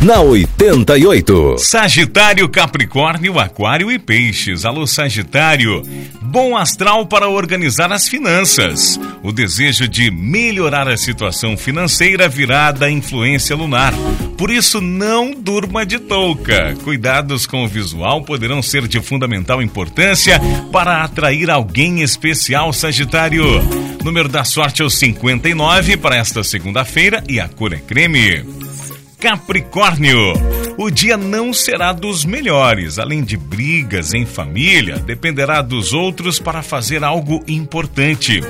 na 88. Sagitário, Capricórnio, Aquário e Peixes. Alô, Sagitário. Bom astral para organizar as finanças. O desejo de melhorar a situação financeira virá da influência lunar. Por isso, não durma de touca. Cuidados com o visual poderão ser de fundamental importância para atrair alguém especial, Sagitário. Número da sorte é o 59 para esta segunda-feira e a cor é creme. Capricórnio. O dia não será dos melhores. Além de brigas em família, dependerá dos outros para fazer algo importante.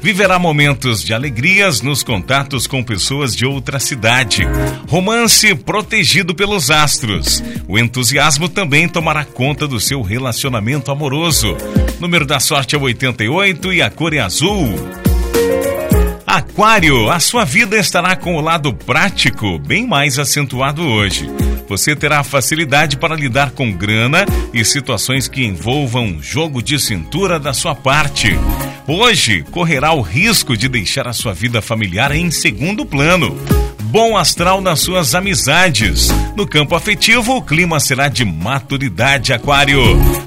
Viverá momentos de alegrias nos contatos com pessoas de outra cidade. Romance protegido pelos astros. O entusiasmo também tomará conta do seu relacionamento amoroso. Número da sorte é 88 e a cor é azul. Aquário, a sua vida estará com o lado prático bem mais acentuado hoje. Você terá facilidade para lidar com grana e situações que envolvam jogo de cintura da sua parte. Hoje, correrá o risco de deixar a sua vida familiar em segundo plano. Bom astral nas suas amizades. No campo afetivo, o clima será de maturidade, Aquário.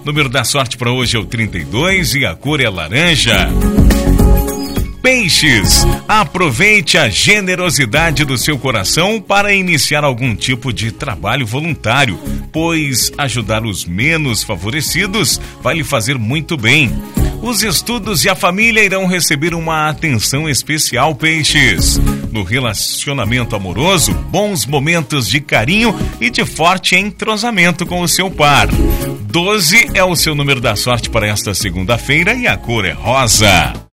Número da sorte para hoje é o 32 e a cor é laranja. Peixes. Aproveite a generosidade do seu coração para iniciar algum tipo de trabalho voluntário, pois ajudar os menos favorecidos vai lhe fazer muito bem. Os estudos e a família irão receber uma atenção especial, Peixes. No relacionamento amoroso, bons momentos de carinho e de forte entrosamento com o seu par. 12 é o seu número da sorte para esta segunda-feira e a cor é rosa.